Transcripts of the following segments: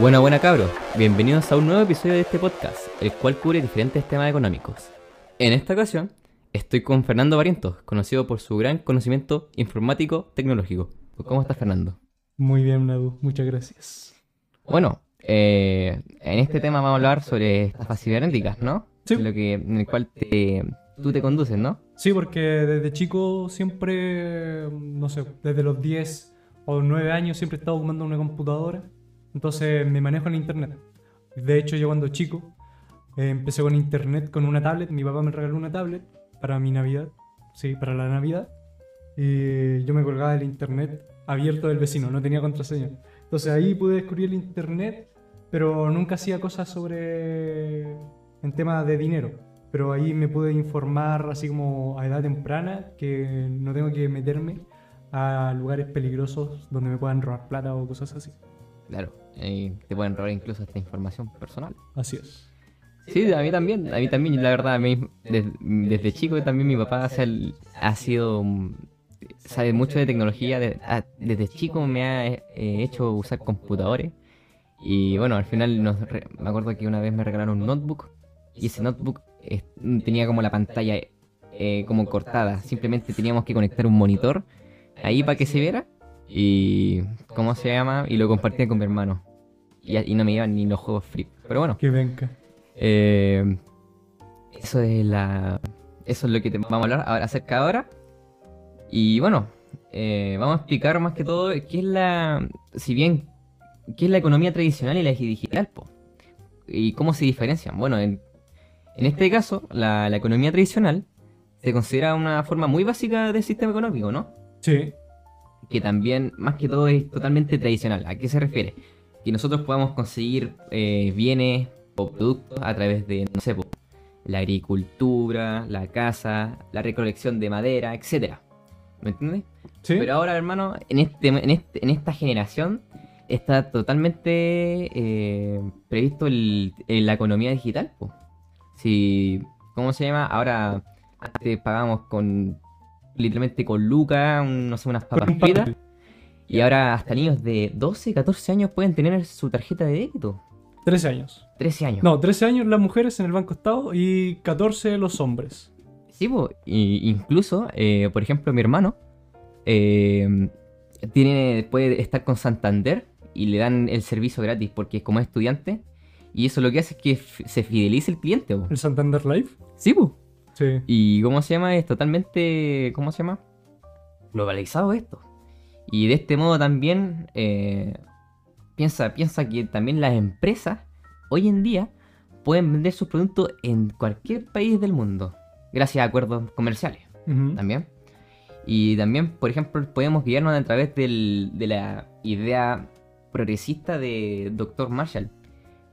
Buena, buena cabros, bienvenidos a un nuevo episodio de este podcast, el cual cubre diferentes temas económicos. En esta ocasión, estoy con Fernando Barrientos, conocido por su gran conocimiento informático tecnológico. ¿Cómo estás, Fernando? Muy bien, Nadu, muchas gracias. Bueno, eh, en este tema vamos a hablar sobre estas cibernéticas, ¿no? Sí. Lo que, en el cual te, tú te conduces, ¿no? Sí, porque desde chico siempre, no sé, desde los 10 o 9 años siempre he estado ocupando una computadora. Entonces me manejo en internet. De hecho, yo cuando chico eh, empecé con internet con una tablet. Mi papá me regaló una tablet para mi Navidad. Sí, para la Navidad. Y yo me colgaba del internet abierto del vecino, no tenía contraseña. Entonces ahí pude descubrir el internet, pero nunca hacía cosas sobre. en temas de dinero. Pero ahí me pude informar así como a edad temprana que no tengo que meterme a lugares peligrosos donde me puedan robar plata o cosas así. Claro, y te pueden robar incluso esta información personal. Así es. Sí, a mí también, a mí también, la verdad, a mí, des- desde, chico también mi papá o sea, él ha sido, sabe mucho de tecnología, de- desde chico me ha eh, hecho usar computadores y bueno, al final nos me acuerdo que una vez me regalaron un notebook y ese notebook eh, tenía como la pantalla eh, como cortada, simplemente teníamos que conectar un monitor ahí para que se viera y, ¿cómo se llama? Y lo compartía con mi hermano y, y no me iban ni los juegos free, pero bueno. Que venga. Eh, eso es la. Eso es lo que te vamos a hablar ahora acerca de ahora. Y bueno, eh, vamos a explicar más que todo qué es la. Si bien, qué es la economía tradicional y la digital, po. Y cómo se diferencian. Bueno, en, en este caso, la, la economía tradicional se considera una forma muy básica del sistema económico, ¿no? Sí. que también, más que todo, es totalmente tradicional. ¿A qué se refiere? Que nosotros podamos conseguir eh, bienes o productos a través de, no sé, po, la agricultura, la caza, la recolección de madera, etcétera. ¿Me entiendes? Sí. Pero ahora, hermano, en, este, en, este- en esta generación está totalmente eh, previsto el- el- la economía digital. po. Si, ¿Cómo se llama? Ahora, antes pagábamos con, literalmente con lucas, un- no sé, unas papas fritas. Y ahora hasta niños de 12, 14 años pueden tener su tarjeta de débito. 13 años. 13 años. No, 13 años las mujeres en el Banco Estado y 14 los hombres. Sí, po, y incluso, eh, por ejemplo, mi hermano eh, tiene, puede estar con Santander y le dan el servicio gratis porque como es estudiante. Y eso lo que hace es que se fidelice el cliente. po. ¿El Santander Life? Sí, po. Sí. Y cómo se llama, es totalmente, ¿cómo se llama? Globalizado esto. Y de este modo también, eh, piensa, piensa que también las empresas hoy en día pueden vender sus productos en cualquier país del mundo, gracias a acuerdos comerciales también. Y también, por ejemplo, podemos guiarnos a través del- de la idea progresista de Dr. Marshall.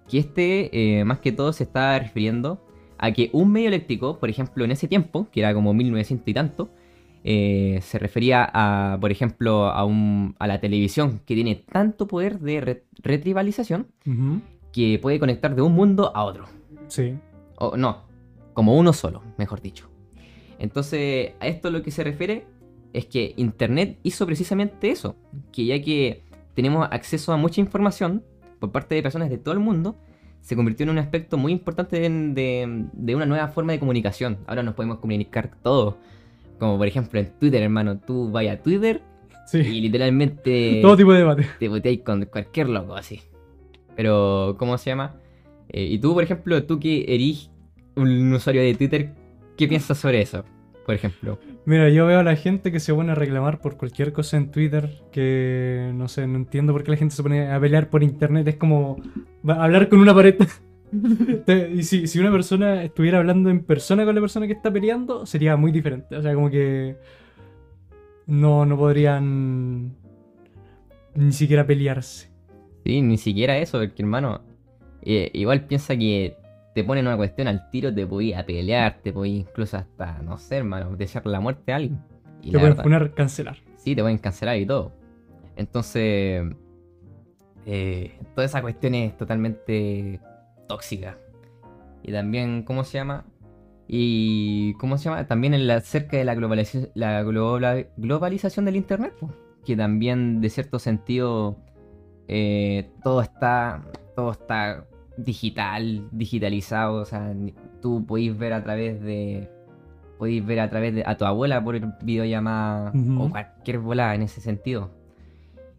Que este, eh, más que todo, se está refiriendo a que un medio eléctrico, por ejemplo, en ese tiempo, que era como 1900 y tanto, eh, se refería a, por ejemplo, a, un, a la televisión que tiene tanto poder de re- retribalización que puede conectar de un mundo a otro. Sí. O no, como uno solo, mejor dicho. Entonces, a esto lo que se refiere es que Internet hizo precisamente eso, que ya que tenemos acceso a mucha información por parte de personas de todo el mundo, se convirtió en un aspecto muy importante de, de- de una nueva forma de comunicación. Ahora nos podemos comunicar todos, como por ejemplo en Twitter, hermano, tú vayas a Twitter y literalmente Todo tipo de debate. te boteáis con cualquier loco así. Pero, ¿cómo se llama? Eh, y tú, por ejemplo, tú que eres un usuario de Twitter, ¿qué piensas sobre eso? Por ejemplo. Mira, yo veo a la gente que se pone a reclamar por cualquier cosa en Twitter que no sé, no entiendo por qué la gente se pone a pelear por internet. Es como hablar con una pared. Y si, si una persona estuviera hablando en persona con la persona que está peleando, sería muy diferente. O sea, como que no, no podrían ni siquiera pelearse. Sí, ni siquiera eso, porque hermano, eh, igual piensa que te ponen una cuestión al tiro, te podías pelear, te podías incluso hasta, no sé, hermano, desear la muerte a alguien. Y Te pueden poner cancelar. Sí, te pueden cancelar y todo. Entonces, eh, toda esa cuestión es totalmente tóxica. Y también, ¿cómo se llama? Y, ¿cómo se llama? También en la, acerca de la, globalización la globa- globalización del Internet, que también, de cierto sentido, eh, todo está. Todo está digital, digitalizado. O sea, tú podéis ver a través de. Podéis ver a través de a tu abuela por videollamada o cualquier volada en ese sentido.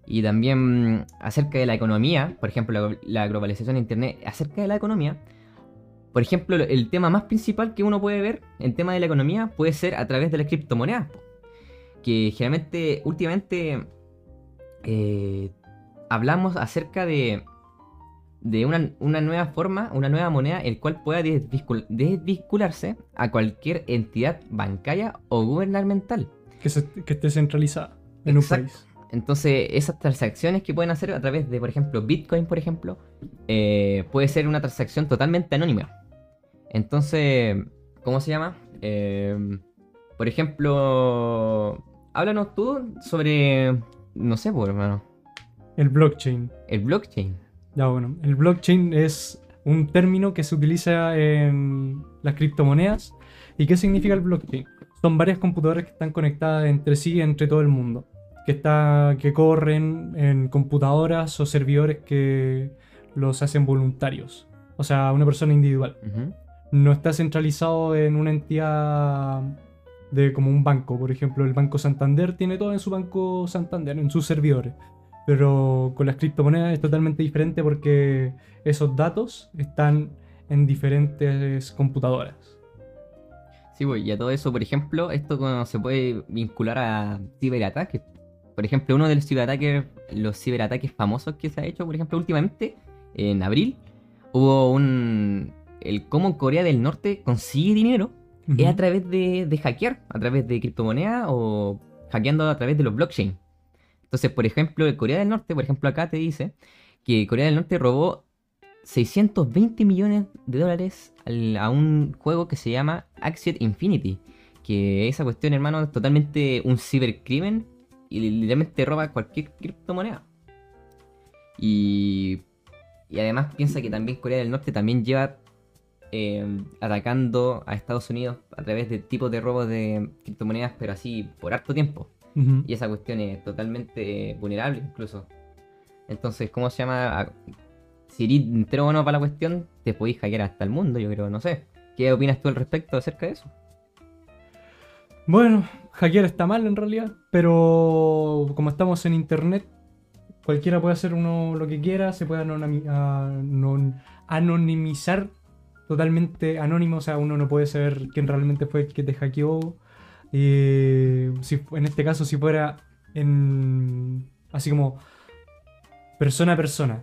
Y también mm, acerca de la economía, por ejemplo, la, la globalización de Internet, acerca de la economía, por ejemplo, el tema más principal que uno puede ver en tema de la economía puede ser a través de las criptomonedas. Que generalmente, últimamente, eh, hablamos acerca de, de una, una nueva forma, una nueva moneda, el cual pueda desvincul- desvincularse a cualquier entidad bancaria o gubernamental. Que, se- que esté centralizada en Exacto. un país. Entonces, esas transacciones que pueden hacer a través de, por ejemplo, Bitcoin, por ejemplo, eh, puede ser una transacción totalmente anónima. Entonces, ¿cómo se llama? Eh, por ejemplo, háblanos tú sobre, no sé, pues, hermano, El blockchain. el blockchain. Ya bueno, el blockchain es un término que se utiliza en las criptomonedas. ¿Y qué significa el blockchain? Son varias computadoras que están conectadas entre sí, entre todo el mundo. Que, está, que corren en computadoras o servidores que los hacen voluntarios. O sea, una persona individual. No está centralizado en una entidad de como un banco. Por ejemplo, el Banco Santander tiene todo en su Banco Santander, en sus servidores. Pero con las criptomonedas es totalmente diferente porque esos datos están en diferentes computadoras. Sí, pues, y a todo eso, por ejemplo, esto se puede vincular a ciberataques. Por ejemplo, uno de los ciberataques, los ciberataques famosos que se ha hecho, por ejemplo, últimamente, en abril, hubo un... El cómo Corea del Norte consigue dinero es a través de, de hackear, a través de criptomonedas o hackeando a través de los blockchain. Entonces, por ejemplo, Corea del Norte, por ejemplo, acá te dice que Corea del Norte robó 620 millones de dólares al- a un juego que se llama Axie Infinity. Que esa cuestión, hermano, es totalmente un cibercrimen y literalmente roba cualquier criptomoneda. Y, y además piensa que también Corea del Norte también lleva eh, atacando a Estados Unidos a través de tipos de robos de criptomonedas, pero así por harto tiempo. Y esa cuestión es totalmente vulnerable incluso. Entonces, ¿cómo se llama? A- Si eres entero bueno para la cuestión, te podéis hackear hasta el mundo, yo creo, no sé. ¿Qué opinas tú al respecto acerca de eso? Bueno, hackear está mal en realidad, pero como estamos en internet, cualquiera puede hacer uno lo que quiera, se puede anonimi- anon- anonimizar totalmente anónimo, o sea, uno no puede saber quién realmente fue el que te hackeó. Y si, en este caso, si fuera en así como persona a persona,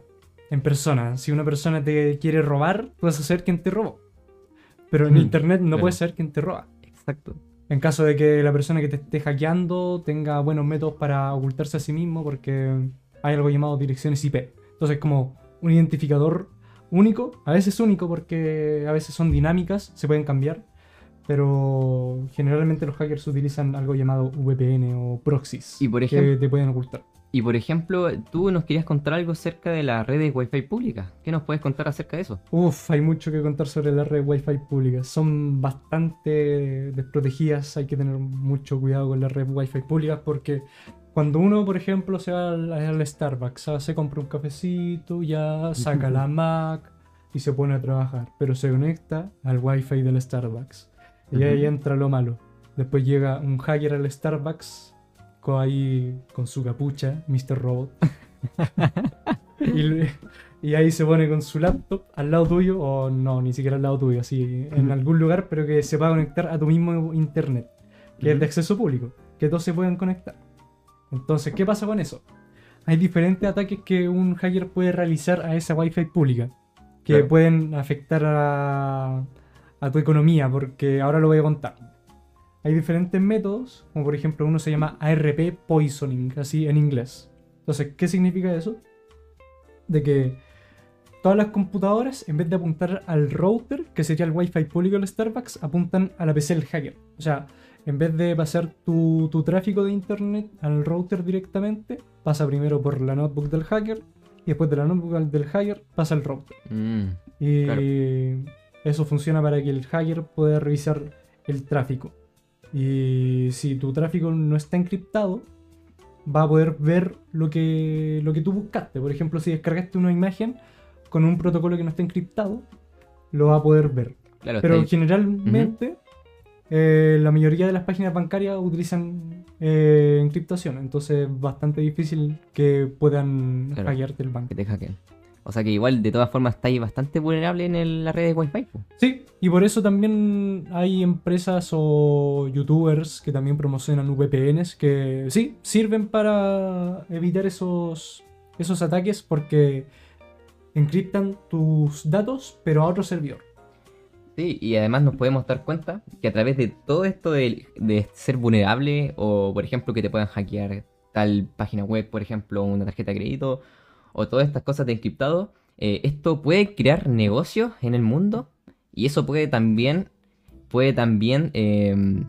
en persona, si una persona te quiere robar, puedes saber quién te robó. Pero en Mm, internet no claro. puedes saber quién te roba. Exacto. En caso de que la persona que te esté hackeando tenga buenos métodos para ocultarse a sí mismo, porque hay algo llamado direcciones IP. Entonces, como un identificador único, a veces único porque a veces son dinámicas, se pueden cambiar, pero generalmente los hackers utilizan algo llamado VPN o proxies Y por que ejemplo- te pueden ocultar. Y por ejemplo, tú nos querías contar algo acerca de las redes Wi-Fi públicas. ¿Qué nos puedes contar acerca de eso? Uf, hay mucho que contar sobre las redes Wi-Fi públicas. Son bastante desprotegidas, hay que tener mucho cuidado con las redes Wi-Fi públicas porque cuando uno, por ejemplo, se va al, al Starbucks, ah, se compra un cafecito, ya saca la Mac y se pone a trabajar, pero se conecta al Wi-Fi del Starbucks. Y ahí entra lo malo. Después llega un hacker al Starbucks con, ahí, con su capucha, Mr. Robot. y, le- y ahí se pone con su laptop al lado tuyo, o no, ni siquiera al lado tuyo, así en algún lugar, pero que se va a conectar a tu mismo internet, que es de acceso público, que todos se pueden conectar. Entonces, ¿qué pasa con eso? Hay diferentes ataques que un hacker puede realizar a esa Wi-Fi pública, que Claro. pueden afectar a, a tu economía, porque ahora lo voy a contar. Hay diferentes métodos, como por ejemplo uno se llama ARP poisoning, así en inglés. Entonces, ¿qué significa eso? De que todas las computadoras, en vez de apuntar al router, que sería el Wi-Fi público del Starbucks, apuntan a la PC del hacker. O sea, en vez de pasar tu, tu tráfico de internet al router directamente, pasa primero por la notebook del hacker y después de la notebook del hacker pasa al router. Mm, Y Claro. eso funciona para que el hacker pueda revisar el tráfico. Y si tu tráfico no está encriptado, va a poder ver lo que, lo que tú buscaste. Por ejemplo, si descargaste una imagen con un protocolo que no está encriptado, lo va a poder ver. Claro, Pero generalmente eh, la mayoría de las páginas bancarias utilizan eh, encriptación, entonces es bastante difícil que puedan Claro. hackearte el banco. que te hackeen. O sea que igual de todas formas estáis bastante vulnerable en el- la red de Wi-Fi. Sí, y por eso también hay empresas o youtubers que también promocionan VPNs que sí, sirven para evitar esos, esos ataques porque encriptan tus datos pero a otro servidor. Sí, y además nos podemos dar cuenta que a través de todo esto de, de ser vulnerable o por ejemplo que te puedan hackear tal página web, por ejemplo, una tarjeta de crédito o todas estas cosas de encriptado, eh, esto puede crear negocios en el mundo y eso puede también, puede también, eh,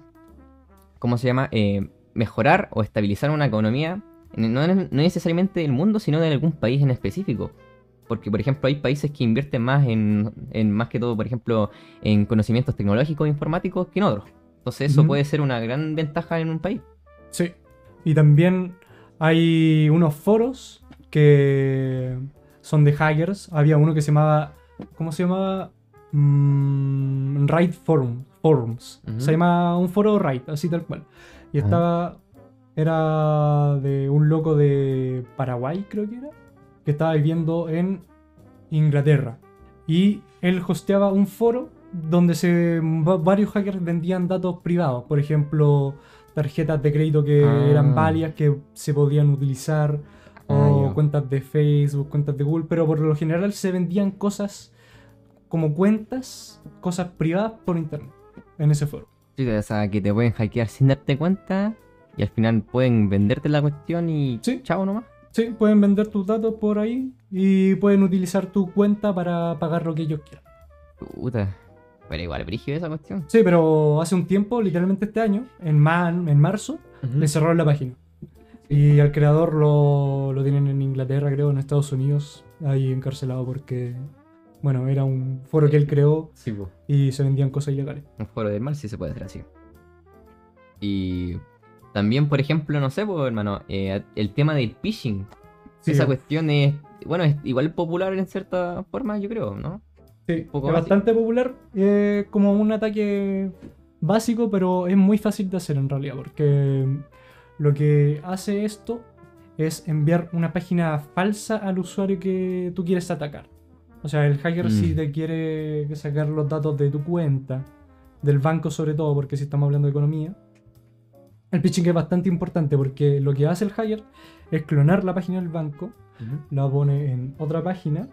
¿cómo se llama? Eh, mejorar o estabilizar una economía, no, no necesariamente del mundo, sino de algún país en específico. Porque, por ejemplo, hay países que invierten más en, en más que todo, por ejemplo, en conocimientos tecnológicos e informáticos que en otros. Entonces eso puede ser una gran ventaja en un país. Sí. Y también hay unos foros que son de hackers. Había uno que se llamaba. ¿Cómo se llamaba? Mm, Raid Forum, Forums. Se llama un foro Raid, así tal cual. Y Ajá. estaba. Era de un loco de Paraguay, creo que era. Que estaba viviendo en Inglaterra. Y él hosteaba un foro donde se, va- varios hackers vendían datos privados. Por ejemplo, tarjetas de crédito que Ah. eran válidas, que se podían utilizar. Cuentas de Facebook, cuentas de Google. Pero por lo general se vendían cosas como cuentas, cosas privadas por internet. En ese foro. Sí, o sea, que te pueden hackear sin darte cuenta y al final pueden venderte la cuestión y Sí. chao nomás. Sí, pueden vender tus datos por ahí y pueden utilizar tu cuenta para pagar lo que ellos quieran. Puta. Pero igual brígido esa cuestión. Sí, pero hace un tiempo, literalmente este año, en, ma- en marzo, le cerraron la página. Y al creador lo, lo tienen en Inglaterra, creo, en Estados Unidos, ahí encarcelado porque, bueno, era un foro que él creó Sí, po. y se vendían cosas ilegales. Un foro del mal sí se puede hacer así. Y también, por ejemplo, no sé, hermano, eh, el tema del phishing. Sí, Esa cuestión es, bueno, es igual popular en cierta forma, yo creo, ¿no? sí, es bastante popular, eh, como un ataque básico, pero es muy fácil de hacer en realidad, porque lo que hace esto es enviar una página falsa al usuario que tú quieres atacar. O sea, el hacker Mm. si te quiere sacar los datos de tu cuenta, del banco sobre todo, porque si estamos hablando de economía, el phishing es bastante importante porque lo que hace el hacker es clonar la página del banco, la pone en otra página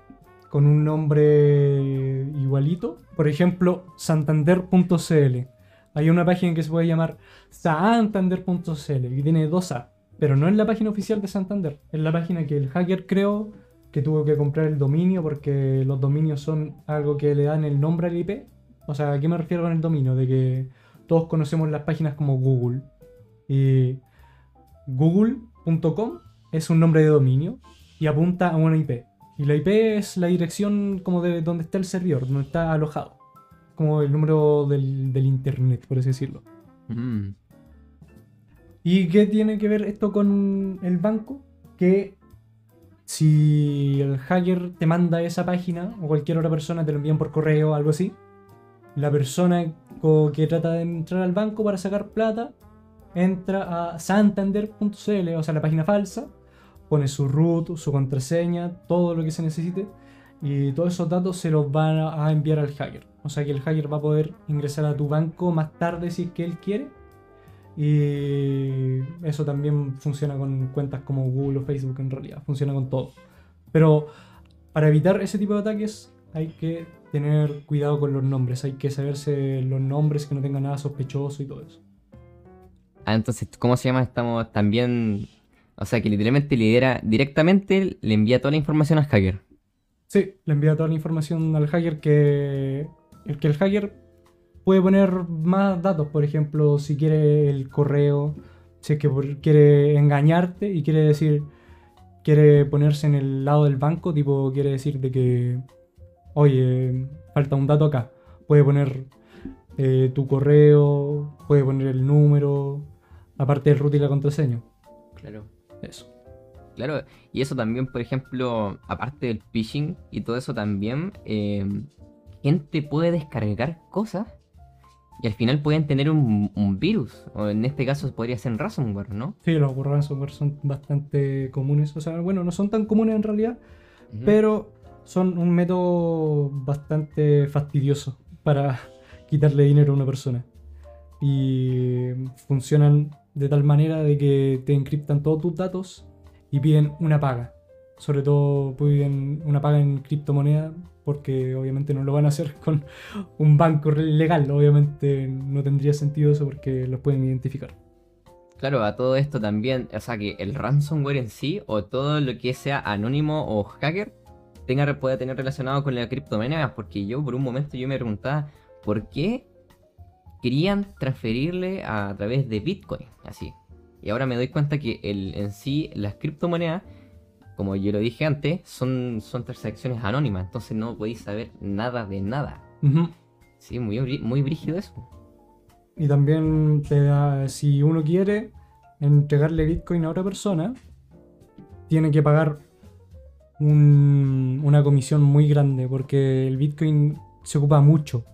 con un nombre igualito. Por ejemplo, santander.cl. Hay una página que se puede llamar santander.cl y tiene dos A. Pero no es la página oficial de Santander. Es la página que el hacker creó, que tuvo que comprar el dominio porque los dominios son algo que le dan el nombre al IP. O sea, ¿a qué me refiero con el dominio? De que todos conocemos las páginas como Google. Y google.com es un nombre de dominio y apunta a una IP. Y la IP es la dirección como de donde está el servidor, donde está alojado. Como el número del, del internet, por así decirlo. Mm. ¿Y qué tiene que ver esto con el banco? Que si el hacker te manda esa página o cualquier otra persona te lo envían por correo o algo así, la persona que trata de entrar al banco para sacar plata entra a santander.cl, o sea, la página falsa, pone su root, su contraseña, todo lo que se necesite y todos esos datos se los van a enviar al hacker. O sea que el hacker va a poder ingresar a tu banco más tarde si es que él quiere y eso también funciona con cuentas como Google o Facebook en realidad, funciona con todo. Pero para evitar ese tipo de ataques hay que tener cuidado con los nombres, hay que saberse los nombres que no tengan nada sospechoso y todo eso. Ah, entonces, ¿cómo se llama? Estamos también. O sea, que literalmente lidera directamente, le envía toda la información al hacker. Sí, le envía toda la información al hacker que el que el hacker puede poner más datos, por ejemplo, si quiere el correo, si es que quiere engañarte y quiere decir quiere ponerse en el lado del banco, tipo quiere decir de que oye, falta un dato acá. Puede poner eh, tu correo, puede poner el número, aparte del root y la contraseña. Claro. Eso. Claro, y eso también, por ejemplo, aparte del phishing y todo eso también, eh, gente puede descargar cosas y al final pueden tener un, un virus, o en este caso podría ser ransomware, ¿no? Sí, los ransomware son bastante comunes. O sea, bueno, no son tan comunes en realidad, pero son un método bastante fastidioso para quitarle dinero a una persona. Y funcionan de tal manera de que te encriptan todos tus datos y piden una paga. Sobre todo piden una paga en criptomoneda porque obviamente no lo van a hacer con un banco legal. Obviamente no tendría sentido eso porque los pueden identificar. Claro, a todo esto también, o sea que el ransomware en sí, o todo lo que sea anónimo o hacker, tenga, pueda tener relacionado con la criptomoneda, porque yo por un momento yo me preguntaba, ¿por qué querían transferirle a, través de Bitcoin? Así. Y ahora me doy cuenta que el, en sí las criptomonedas, como yo lo dije antes, son, son transacciones anónimas, entonces no podéis saber nada de nada. Sí, muy, muy brígido eso. Y también te da, si uno quiere entregarle Bitcoin a otra persona, tiene que pagar un- una comisión muy grande porque el Bitcoin se ocupa mucho.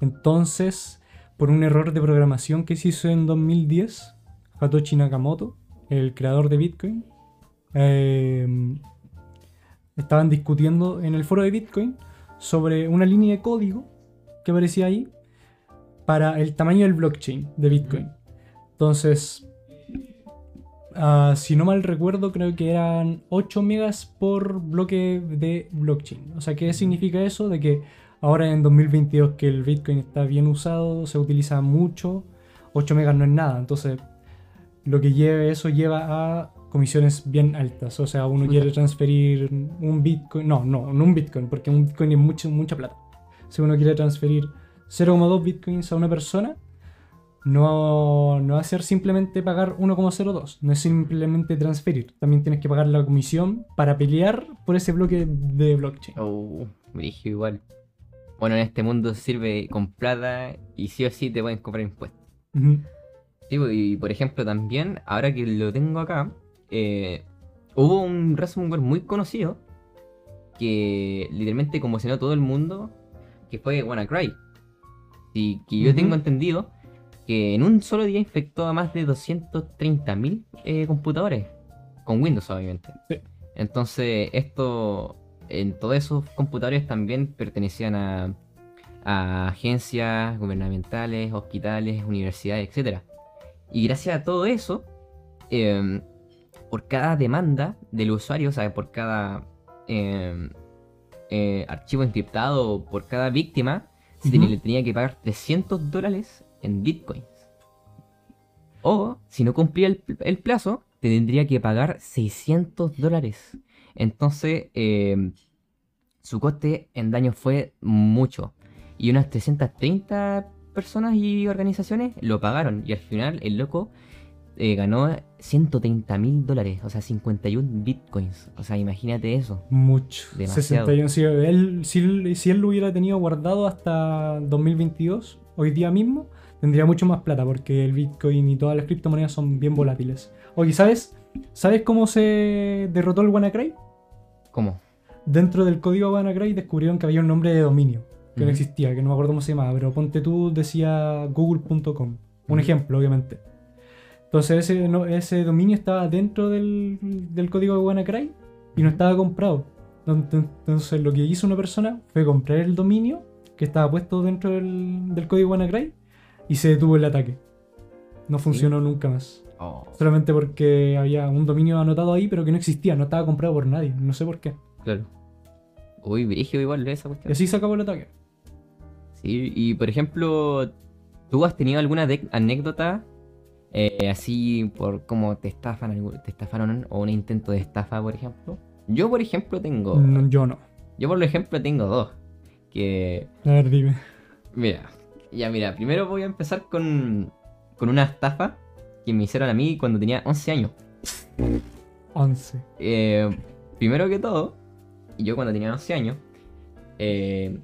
Entonces, por un error de programación que se hizo en 2010, Satoshi Nakamoto, el creador de Bitcoin, eh, estaban discutiendo en el foro de Bitcoin sobre una línea de código que aparecía ahí para el tamaño del blockchain de Bitcoin. Entonces, ah, si no mal recuerdo, creo que eran 8 megas por bloque de blockchain. O sea, ¿qué significa eso? De que ahora en 2022 que el Bitcoin está bien usado, se utiliza mucho, 8 megas no es nada. Entonces, lo que lleve eso lleva a comisiones bien altas. O sea, uno quiere transferir un Bitcoin, no, no, no un Bitcoin, porque un Bitcoin es mucho, mucha plata. Si uno quiere transferir 0,2 bitcoins a una persona, no, no va a ser simplemente pagar 1,02, no es simplemente transferir. También tienes que pagar la comisión para pelear por ese bloque de blockchain. Oh, brígido igual. Bueno, en este mundo sirve con plata y sí o sí te pueden cobrar impuestos. Ujú. Sí, pues, y por ejemplo también, ahora que lo tengo acá, eh, hubo un ransomware muy conocido que literalmente conmocionó a todo el mundo, que fue WannaCry. Y que yo tengo entendido que en un solo día infectó a más de 230.000 eh, computadores, con Windows obviamente. Sí. Entonces, esto, en todos esos computadores también pertenecían a, a agencias gubernamentales, hospitales, universidades, etc. Y gracias a todo eso, eh, por cada demanda del usuario, o sea, por cada eh, eh, archivo encriptado, por cada víctima, se le tenía que pagar 300 dólares en bitcoins. O, si no cumplía el, el plazo, te tendría que pagar 600 dólares. Entonces, eh, su coste en daño fue mucho. Y unas 330 personas y organizaciones lo pagaron. Y al final, el loco eh, ganó 130 mil dólares, o sea, 51 bitcoins. O sea, imagínate eso. Mucho. Demasiado. 61. Si él, si, él- si él lo hubiera tenido guardado hasta 2022, hoy día mismo, tendría mucho más plata porque el Bitcoin y todas las criptomonedas son bien volátiles. Oye, ¿sabes? ¿Sabes cómo se derrotó el WannaCry? ¿Cómo? Dentro del código WannaCry descubrieron que había un nombre de dominio que no existía, que no me acuerdo cómo se llamaba, pero ponte tú decía google.com. Un ejemplo, obviamente. Entonces ese, no- ese dominio estaba dentro del, del código de WannaCry y no estaba comprado. Ent- Entonces lo que hizo una persona fue comprar el dominio que estaba puesto dentro del, del código WannaCry y se detuvo el ataque. No funcionó nunca más. Oh, Solamente porque había un dominio anotado ahí, pero que no existía, no estaba comprado por nadie. No sé por qué. claro. Uy, brígido igual esa Y cuestión. así se acabó el ataque. Y por ejemplo, ¿tú has tenido alguna anécdota eh, así por cómo te estafan, te estafaron o un intento de estafa, por ejemplo? Yo, por ejemplo, tengo. No, yo no. Yo, por ejemplo, tengo dos. Que, A ver, dime. mira, ya mira, primero voy a empezar con, con una estafa que me hicieron a mí cuando tenía 11 años. 11. Eh, primero que todo, yo cuando tenía 11 años, eh,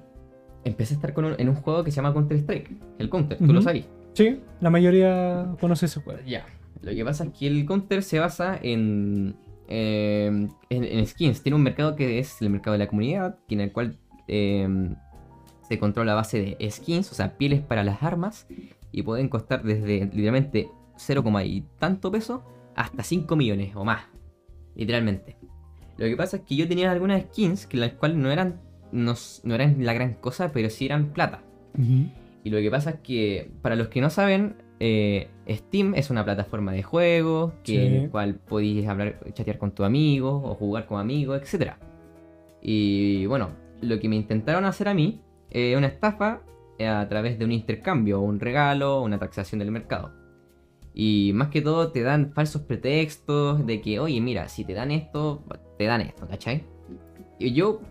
empecé a estar con un- en un juego que se llama Counter-Strike. El Counter, tú lo sabes. Sí, la mayoría conoce ese juego. Ya. Lo que pasa es que el counter se basa en, eh, en, en skins. Tiene un mercado que es el mercado de la comunidad, en el cual eh, se controla a base de skins, o sea, pieles para las armas, y pueden costar desde literalmente 0, y tanto peso hasta 5 millones o más, literalmente. Lo que pasa es que yo tenía algunas skins que las cuales no eran, no, no eran la gran cosa, pero sí eran plata. Y lo que pasa es que, para los que no saben, eh, Steam es una plataforma de juegos que, Sí. en el cual podéis hablar, chatear con tus amigos o jugar con amigos, etc. Y bueno, lo que me intentaron hacer a mí es una estafa eh, a través de un intercambio, un regalo, una taxación del mercado. Y más que todo te dan falsos pretextos de que, oye, mira, si te dan esto, te dan esto, ¿cachai? Y yo,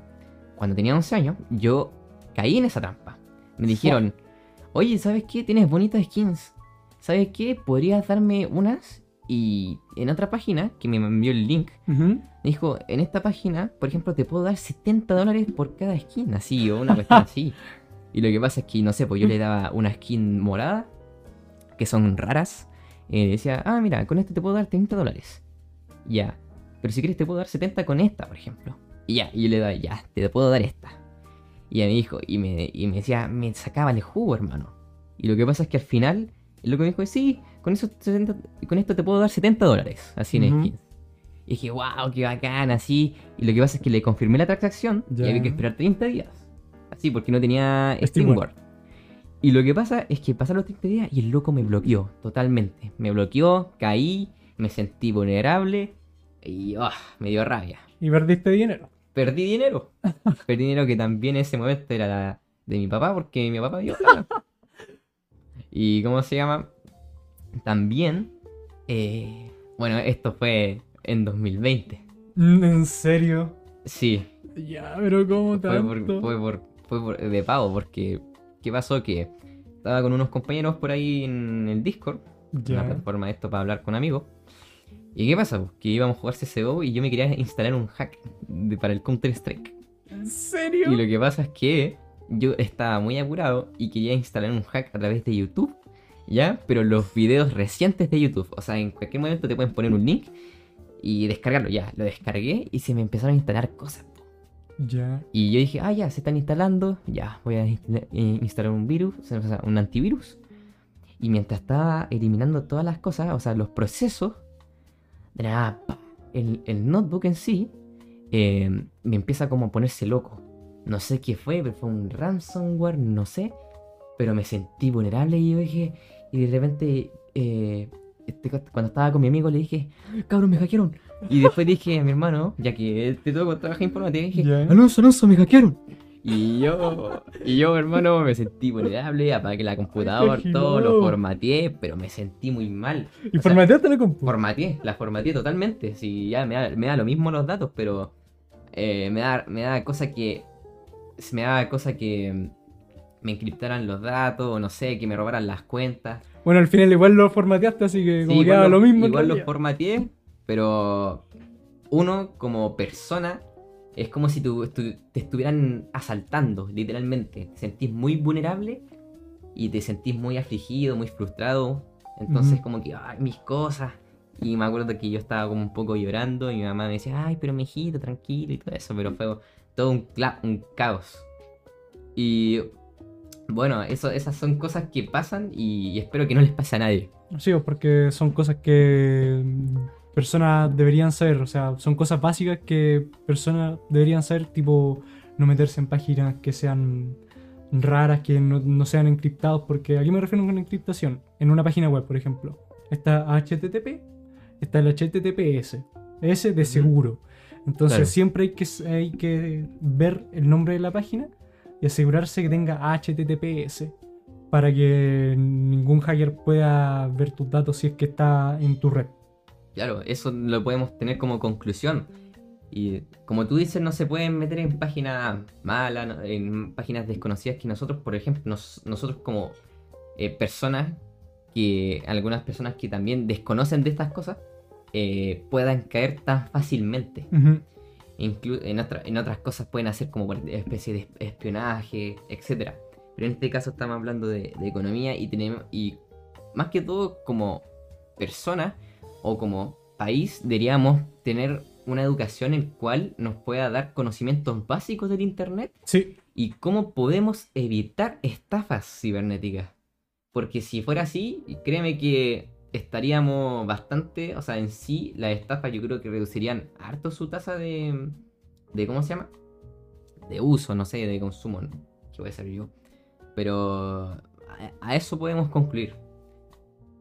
cuando tenía 11 años, yo caí en esa trampa. Me dijeron, oye, ¿sabes qué? Tienes bonitas skins. ¿Sabes qué? Podrías darme unas. Y en otra página, que me envió el link, me dijo, en esta página, por ejemplo, te puedo dar 70 dólares por cada skin, así, o una cuestión así. Y lo que pasa es que, no sé, pues yo le daba una skin morada, que son raras, y decía, ah, mira, con este te puedo dar 30 dólares. Ya, pero si quieres te puedo dar 70 con esta, por ejemplo. Y ya, y yo le daba, ya, te puedo dar esta. Y ella me dijo, y me, y me decía, me sacaba el jugo, hermano. Y lo que pasa es que al final, lo que me dijo es, sí, con, esos 70 con esto te puedo dar 70 dólares, así en Ujú. skins. Y dije, wow, qué bacán, así. Y lo que pasa es que le confirmé la transacción y había que esperar 30 días. Así, porque no tenía Steam. Y lo que pasa es que pasaron los 30 días y el loco me bloqueó totalmente. Me bloqueó, caí, me sentí vulnerable y ah, me dio rabia. Y perdiste dinero. Perdí dinero. Perdí dinero que también en ese momento era la de mi papá porque mi papá dio. Y ¿cómo se llama? También, eh, bueno, esto fue en 2020. Mm, ¿En serio? Sí, Ya, pero ¿cómo fue por, tanto? fue por- fue por- de pago porque ¿qué pasó? Que estaba con unos compañeros por ahí en el Discord, una plataforma de esto para hablar con amigos. ¿Y qué pasa? Pues que íbamos a jugar CSGO y yo me quería instalar un hack de- para el Counter Strike. ¿En serio? Y lo que pasa es que yo estaba muy apurado y quería instalar un hack a través de YouTube, ¿ya? Pero los videos recientes de YouTube, o sea, en cualquier momento te pueden poner un link y descargarlo, ya. Lo descargué y se me empezaron a instalar cosas. Ya. Y yo dije, ah, ya, se están instalando, ya, voy a eh, instalar un virus, o sea, un antivirus. Y mientras estaba eliminando todas las cosas, o sea, los procesos, de nada, pa, el, el notebook en sí eh, me empieza como a ponerse loco. No sé qué fue, pero fue un ransomware, no sé. Pero me sentí vulnerable y yo dije, y de repente, eh, este, cuando estaba con mi amigo, le dije, cabrón, me hackearon. Y después dije a mi hermano, ya que él te tocó trabajar informática, dije. Alonso, Alonso, me hackearon. Y yo, y yo, hermano, me sentí vulnerable, apagué la computadora, todo, lo formateé, pero me sentí muy mal. ¿Y O sea, formateaste la compu? Formateé, la formateé totalmente. Si ya me da, me da lo mismo los datos, pero eh, me da, me da cosa que. Me da cosa que me encriptaran los datos, o no sé, que me robaran las cuentas. Bueno, al final igual lo formateaste, así que Sí, como igual quedaba lo- lo mismo. Igual realidad. formateé, pero uno como persona es como si tu- tu- te estuvieran asaltando, literalmente. Te sentís muy vulnerable y te sentís muy afligido, muy frustrado. Entonces como que, ay, mis cosas. Y me acuerdo que yo estaba como un poco llorando y mi mamá me decía, ay, pero mijito, tranquilo y todo eso. Pero fue todo un, un caos. Y bueno, eso, esas son cosas que pasan y, y espero que no les pase a nadie. Sí, pues, porque son cosas que personas deberían saber. O sea, son cosas básicas que personas deberían saber, tipo no meterse en páginas que sean raras, que no, no sean encriptados. Porque aquí me refiero con encriptación. En una página web, por ejemplo, está HTTP, está el HTTPS. S de seguro. Entonces Claro. siempre hay que, hay que ver el nombre de la página y asegurarse que tenga HTTPS para que ningún hacker pueda ver tus datos si es que está en tu red. Claro, eso lo podemos tener como conclusión. Y como tú dices, no se pueden meter en páginas malas, en páginas desconocidas que nosotros, por ejemplo, nos- nosotros como eh, personas, que algunas personas que también desconocen de estas cosas, eh, puedan caer tan fácilmente. Inclu- en, otra- en otras cosas pueden hacer como especie de espionaje, etcétera. Pero en este caso estamos hablando de, de economía y tenemos y más que todo como persona o como país deberíamos tener una educación en cual nos pueda dar conocimientos básicos del Internet Sí, y cómo podemos evitar estafas cibernéticas. Porque si fuera así, créeme que estaríamos bastante, o sea, en sí las estafas yo creo que reducirían harto su tasa de, de ¿cómo se llama? De uso, no sé, de consumo, ¿no? que voy a ser yo. Pero a, a eso podemos concluir.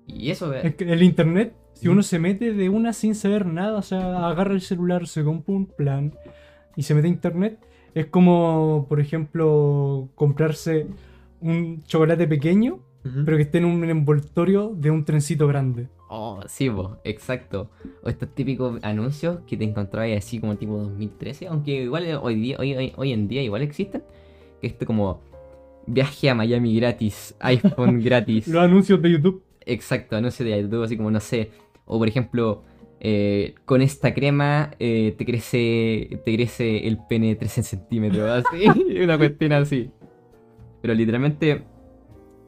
Y eso es que el internet, si uno se mete de una sin saber nada, o sea, agarra el celular, se compra un plan y se mete a internet, es como, por ejemplo, comprarse un chocolate pequeño, pero que esté en un envoltorio de un trencito grande. Oh, sí, vos, exacto. O estos típicos anuncios que te encontrabas así como tipo 2013, aunque igual hoy, día, hoy, hoy, hoy en día igual existen. Que esto como viaje a Miami gratis, iPhone gratis. Los anuncios de YouTube. Exacto, anuncios de YouTube, así como no sé. O por ejemplo, eh, con esta crema eh, te crece te crece el pene 13 centímetros, así. Una cuestión así. Pero literalmente,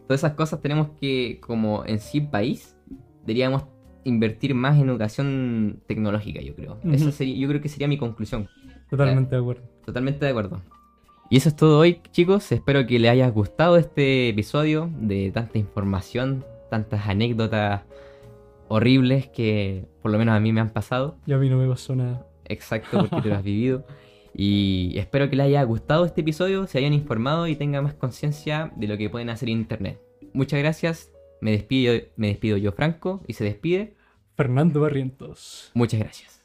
todas esas cosas tenemos que, como en sí país, deberíamos invertir más en educación tecnológica, yo creo. Eso Ujú. sería, yo creo que sería mi conclusión. Totalmente de acuerdo. Totalmente de acuerdo. Y eso es todo hoy, chicos. Espero que les haya gustado este episodio de tanta información, tantas anécdotas horribles que por lo menos a mí me han pasado. Y a mí no me pasó nada. Exacto, porque tú lo has vivido. Y espero que les haya gustado este episodio, se hayan informado y tengan más conciencia de lo que pueden hacer en internet. Muchas gracias. Me despido, me despido yo, Franco, y se despide. Fernando Barrientos. Muchas gracias.